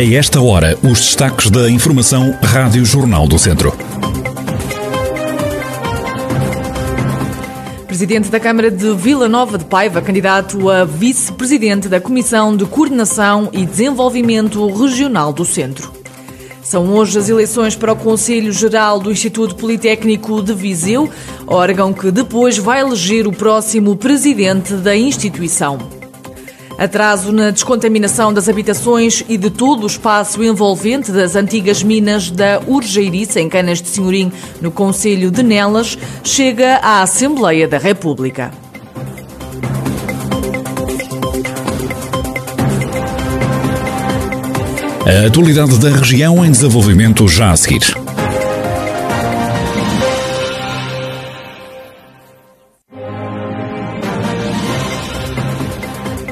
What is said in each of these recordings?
A esta hora, os destaques da Informação Rádio Jornal do Centro. Presidente da Câmara de Vila Nova de Paiva, candidato a vice-presidente da Comissão de Coordenação e Desenvolvimento Regional do Centro. São hoje as eleições para o Conselho Geral do Instituto Politécnico de Viseu, órgão que depois vai eleger o próximo presidente da instituição. Atraso na descontaminação das habitações e de todo o espaço envolvente das antigas minas da Urgeiriça, em Canas de Senhorim, no Conselho de Nelas, chega à Assembleia da República. A atualidade da região em desenvolvimento já a seguir.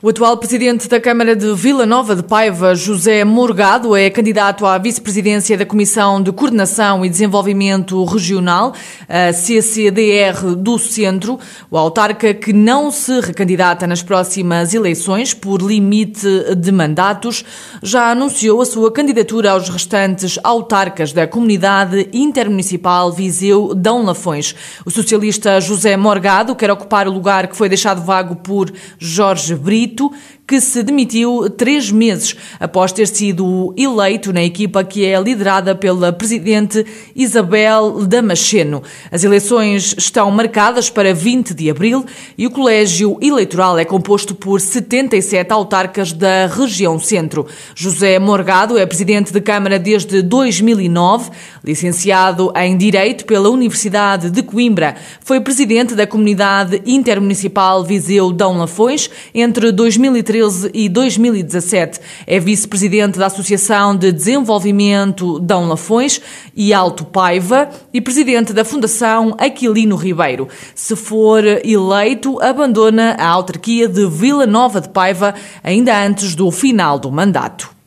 O atual presidente da Câmara de Vila Nova de Paiva, José Morgado, é candidato à vice-presidência da Comissão de Coordenação e Desenvolvimento Regional, a CCDR do Centro. O autarca que não se recandidata nas próximas eleições por limite de mandatos já anunciou a sua candidatura aos restantes autarcas da Comunidade Intermunicipal Viseu Dão Lafões. O socialista José Morgado quer ocupar o lugar que foi deixado vago por Jorge Brito Brito, que se demitiu três meses após ter sido eleito na equipa que é liderada pela presidente Isabel Damasceno. As eleições estão marcadas para 20 de abril e o colégio eleitoral é composto por 77 autarcas da região centro. José Morgado é presidente de Câmara desde 2009, licenciado em Direito pela Universidade de Coimbra. Foi presidente da Comunidade Intermunicipal Viseu Dão Lafões entre 2013 e 2017. É vice-presidente da Associação de Desenvolvimento Dão Lafões e Alto Paiva e presidente da Fundação Aquilino Ribeiro. Se for eleito, abandona a autarquia de Vila Nova de Paiva ainda antes do final do mandato.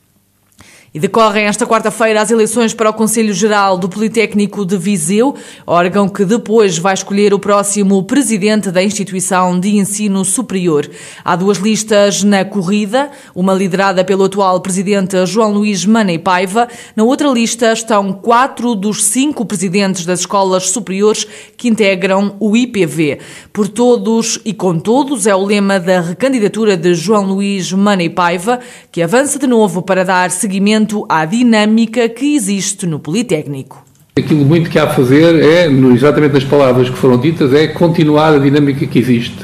E decorrem esta quarta-feira as eleições para o Conselho Geral do Politécnico de Viseu, órgão que depois vai escolher o próximo presidente da instituição de ensino superior. Há duas listas na corrida, uma liderada pelo atual presidente João Luís Manei Paiva. Na outra lista estão quatro dos cinco presidentes das escolas superiores que integram o IPV. Por todos e com todos é o lema da recandidatura de João Luís Manei Paiva, que avança de novo para dar seguimento à dinâmica que existe no Politécnico. Aquilo muito que há a fazer é, exatamente nas palavras que foram ditas, é continuar a dinâmica que existe.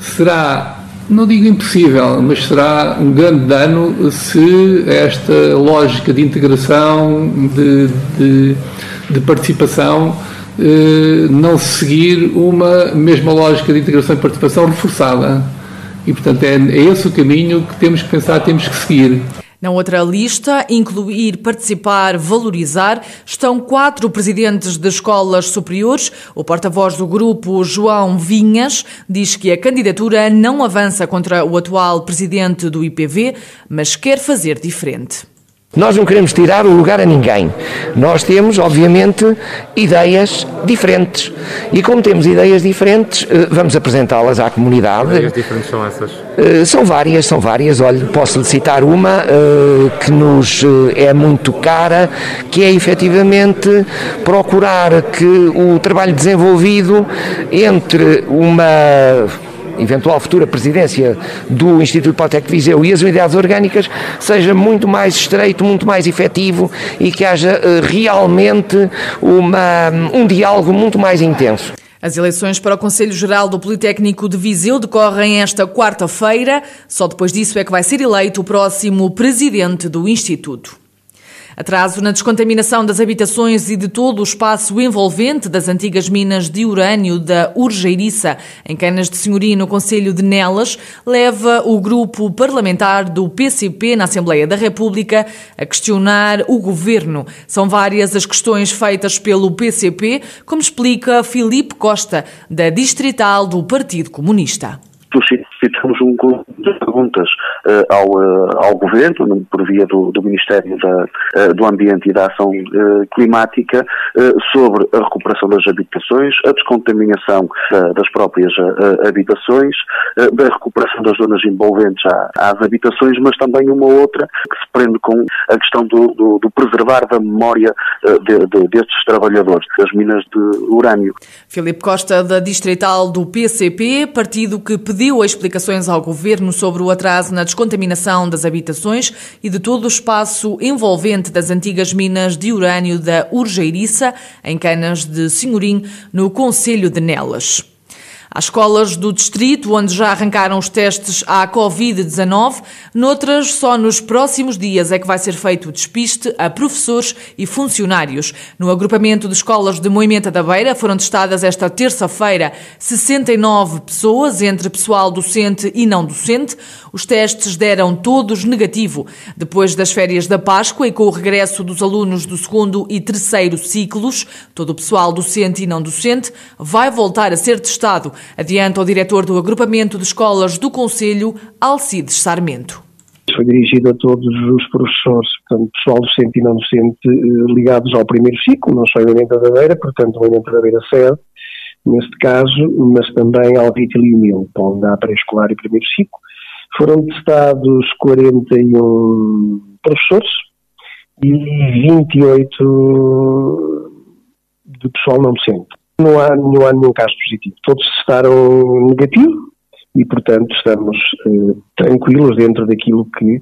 Será, não digo impossível, mas será um grande dano se esta lógica de integração, de, de, de participação, eh, não seguir uma mesma lógica de integração e participação reforçada. E, portanto, é, é esse o caminho que temos que pensar, temos que seguir. Na outra lista, incluir, participar, valorizar, estão quatro presidentes de escolas superiores. O porta-voz do grupo, João Vinhas, diz que a candidatura não avança contra o atual presidente do IPV, mas quer fazer diferente. Nós não queremos tirar o lugar a ninguém. Nós temos, obviamente, ideias diferentes. E como temos ideias diferentes, eh, vamos apresentá-las à comunidade. Que ideias diferentes são essas? Eh, são várias, são várias. Olha, posso lhe citar uma eh, que nos é muito cara, que é efetivamente procurar que o trabalho desenvolvido entre uma eventual futura presidência do Instituto de Viseu e as unidades orgânicas seja muito mais estreito, muito mais efetivo e que haja uh, realmente uma, um diálogo muito mais intenso. As eleições para o Conselho Geral do Politécnico de Viseu decorrem esta quarta-feira. Só depois disso é que vai ser eleito o próximo presidente do Instituto. Atraso na descontaminação das habitações e de todo o espaço envolvente das antigas minas de urânio da Urgeiriça, em Canas de Senhoria, no Conselho de Nelas, leva o grupo parlamentar do PCP na Assembleia da República a questionar o governo. São várias as questões feitas pelo PCP, como explica Filipe Costa, da Distrital do Partido Comunista suscitamos um conjunto de perguntas uh, ao, uh, ao Governo, por via do, do Ministério da, uh, do Ambiente e da Ação Climática, sobre a recuperação das habitações, a descontaminação das próprias habitações, da recuperação das zonas envolventes às habitações, mas também uma outra que se prende com a questão do, do, do preservar da memória de, de, destes trabalhadores das minas de urânio. Filipe Costa, da Distrital do PCP, partido que pediu explicações ao Governo sobre o atraso na descontaminação das habitações e de todo o espaço envolvente das antigas minas de urânio da Urgeiriça, em Canas de Senhorim, no Conselho de Nelas. Às escolas do distrito, onde já arrancaram os testes à Covid-19, noutras, só nos próximos dias é que vai ser feito o despiste a professores e funcionários. No agrupamento de escolas de Moimenta da Beira foram testadas esta terça-feira 69 pessoas, entre pessoal docente e não docente. Os testes deram todos negativo. Depois das férias da Páscoa e com o regresso dos alunos do segundo e terceiro ciclos, todo o pessoal docente e não docente vai voltar a ser testado adianta o diretor do agrupamento de escolas do Conselho, Alcides Sarmento. Foi dirigido a todos os professores, portanto, pessoal docente e não docente, eh, ligados ao primeiro ciclo, não só em Orienta da portanto, Orienta da Beira sede, neste caso, mas também ao Vítil e Humil, onde há pré-escolar e primeiro ciclo. Foram testados 41 professores e 28 de pessoal não docente. Não há, não há nenhum caso positivo. Todos testaram negativo e, portanto, estamos eh, tranquilos dentro daquilo que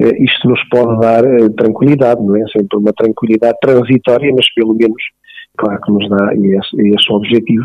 eh, isto nos pode dar eh, tranquilidade, não é? Sempre uma tranquilidade transitória, mas pelo menos, claro que nos dá, e esse, esse objetivo,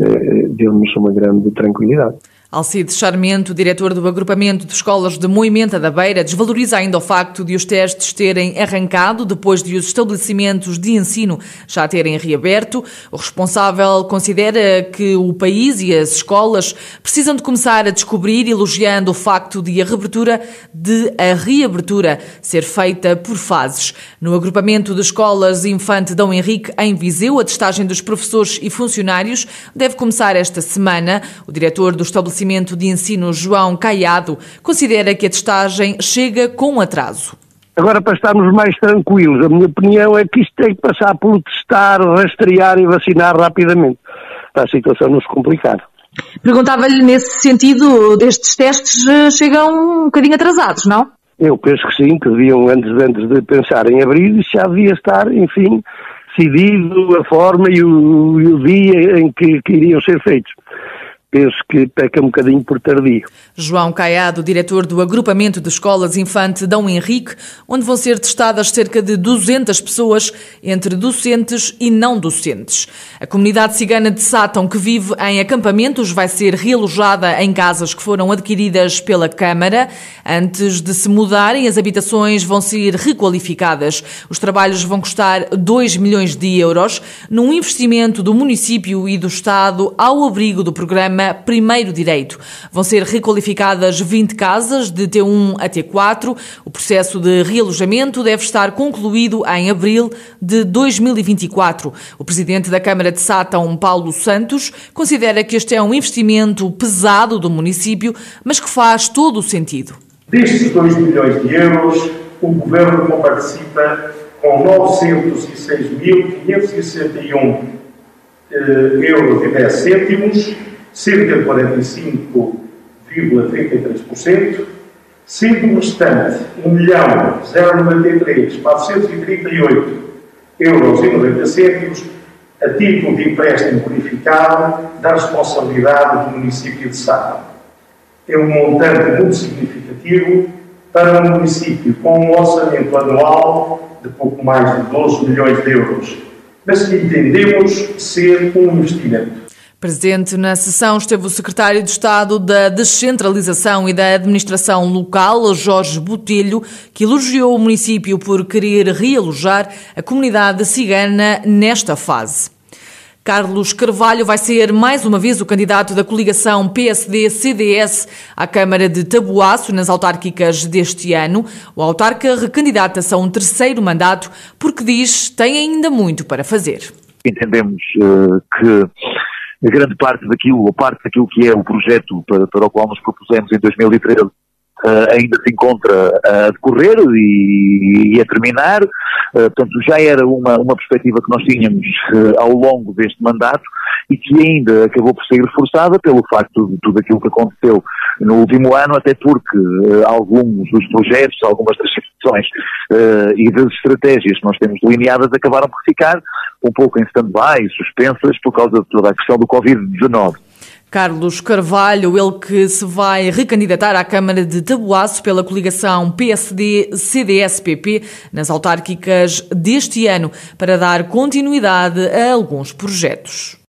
eh, deu-nos uma grande tranquilidade. Alcides Charmento, diretor do agrupamento de escolas de Moimenta da Beira, desvaloriza ainda o facto de os testes terem arrancado depois de os estabelecimentos de ensino já terem reaberto. O responsável considera que o país e as escolas precisam de começar a descobrir, elogiando o facto de a reabertura de a reabertura ser feita por fases. No agrupamento de escolas Infante Dom Henrique em Viseu, a testagem dos professores e funcionários deve começar esta semana. O diretor do estabelecimento Estabelecimento de Ensino João Caiado considera que a testagem chega com atraso. Agora, para estarmos mais tranquilos, a minha opinião é que isto tem que passar por testar, rastrear e vacinar rapidamente, para a situação não se complicar. Perguntava-lhe nesse sentido, estes testes eh, chegam um bocadinho atrasados, não? Eu penso que sim, que deviam, antes, antes de pensar em abrir, já devia estar, enfim, decidido a forma e o, e o dia em que, que iriam ser feitos penso que peca um bocadinho por tardio. João Caiado, diretor do agrupamento de escolas Infante Dom Henrique, onde vão ser testadas cerca de 200 pessoas, entre docentes e não docentes. A comunidade cigana de Sátão, que vive em acampamentos, vai ser realojada em casas que foram adquiridas pela Câmara. Antes de se mudarem, as habitações vão ser requalificadas. Os trabalhos vão custar 2 milhões de euros, num investimento do município e do Estado ao abrigo do programa Primeiro Direito. Vão ser requalificadas 20 casas de T1 a T4. O processo de realojamento deve estar concluído em abril de 2024. O presidente da Câmara de Sátão, Paulo Santos, considera que este é um investimento pesado do município, mas que faz todo o sentido. Destes 2 milhões de euros, o Governo participa com 906.561 eh, euros e 10 cêntimos cerca de 45,33%, sendo o restante 1.093.438 euros e 90 cêntimos a título de empréstimo bonificado da responsabilidade do município de Sá. É um montante muito significativo para um município com um orçamento anual de pouco mais de 12 milhões de euros, mas que entendemos ser um investimento. Presente na sessão esteve o secretário de Estado da Descentralização e da Administração Local, Jorge Botelho, que elogiou o município por querer realojar a comunidade cigana nesta fase. Carlos Carvalho vai ser mais uma vez o candidato da coligação PSD-CDS à Câmara de Tabuaço nas autárquicas deste ano. O autarca recandidata-se a um terceiro mandato porque diz tem ainda muito para fazer. Entendemos uh, que grande parte daquilo, ou parte daquilo que é o projeto para, para o qual nos propusemos em 2013 Uh, ainda se encontra a decorrer e, e a terminar. Uh, portanto, já era uma, uma perspectiva que nós tínhamos uh, ao longo deste mandato e que ainda acabou por ser reforçada pelo facto de tudo aquilo que aconteceu no último ano, até porque alguns dos projetos, algumas das situações e das estratégias que nós temos delineadas acabaram por ficar um pouco em stand-by, suspensas por causa de toda a questão do Covid-19. Carlos Carvalho, ele que se vai recandidatar à Câmara de Tabuaço pela coligação PSD-CDS-PP nas autárquicas deste ano para dar continuidade a alguns projetos.